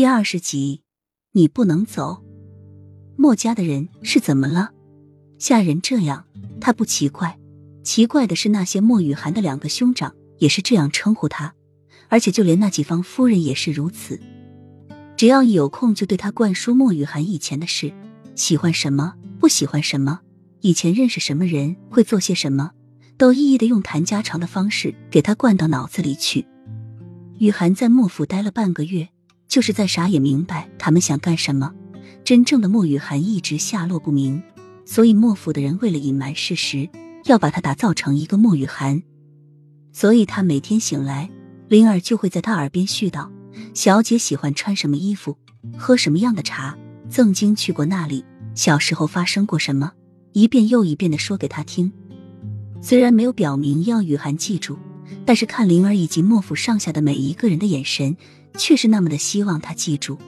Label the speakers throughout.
Speaker 1: 第二十集，你不能走。墨家的人是怎么了？下人这样，他不奇怪。奇怪的是，那些莫雨涵的两个兄长也是这样称呼他，而且就连那几方夫人也是如此。只要一有空，就对他灌输莫雨涵以前的事，喜欢什么，不喜欢什么，以前认识什么人，会做些什么，都一一的用谈家常的方式给他灌到脑子里去。雨涵在莫府待了半个月。就是在傻也明白他们想干什么。真正的莫雨涵一直下落不明，所以莫府的人为了隐瞒事实，要把他打造成一个莫雨涵。所以他每天醒来，灵儿就会在他耳边絮叨：小姐喜欢穿什么衣服，喝什么样的茶，曾经去过那里，小时候发生过什么，一遍又一遍的说给他听。虽然没有表明要雨涵记住，但是看灵儿以及莫府上下的每一个人的眼神。却是那么的希望他记住。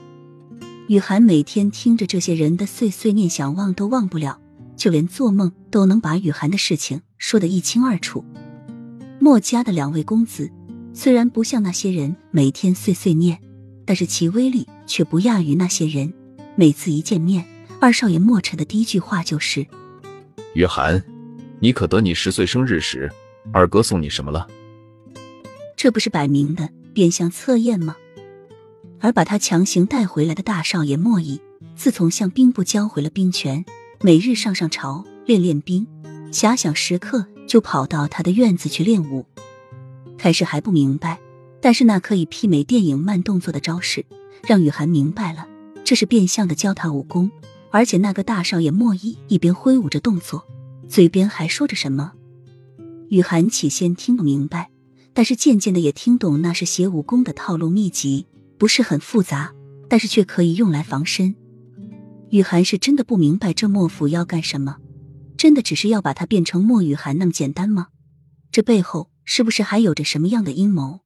Speaker 1: 雨涵每天听着这些人的碎碎念，想忘都忘不了，就连做梦都能把雨涵的事情说得一清二楚。墨家的两位公子虽然不像那些人每天碎碎念，但是其威力却不亚于那些人。每次一见面，二少爷墨尘的第一句话就是：“
Speaker 2: 雨涵，你可得你十岁生日时，二哥送你什么了？”
Speaker 1: 这不是摆明的变相测验吗？而把他强行带回来的大少爷莫弈，自从向兵部交回了兵权，每日上上朝练练兵，遐想时刻就跑到他的院子去练武。开始还不明白，但是那可以媲美电影慢动作的招式，让雨涵明白了，这是变相的教他武功。而且那个大少爷莫弈一边挥舞着动作，嘴边还说着什么。雨涵起先听不明白，但是渐渐的也听懂，那是学武功的套路秘籍。不是很复杂，但是却可以用来防身。雨涵是真的不明白这莫府要干什么，真的只是要把他变成莫雨涵那么简单吗？这背后是不是还有着什么样的阴谋？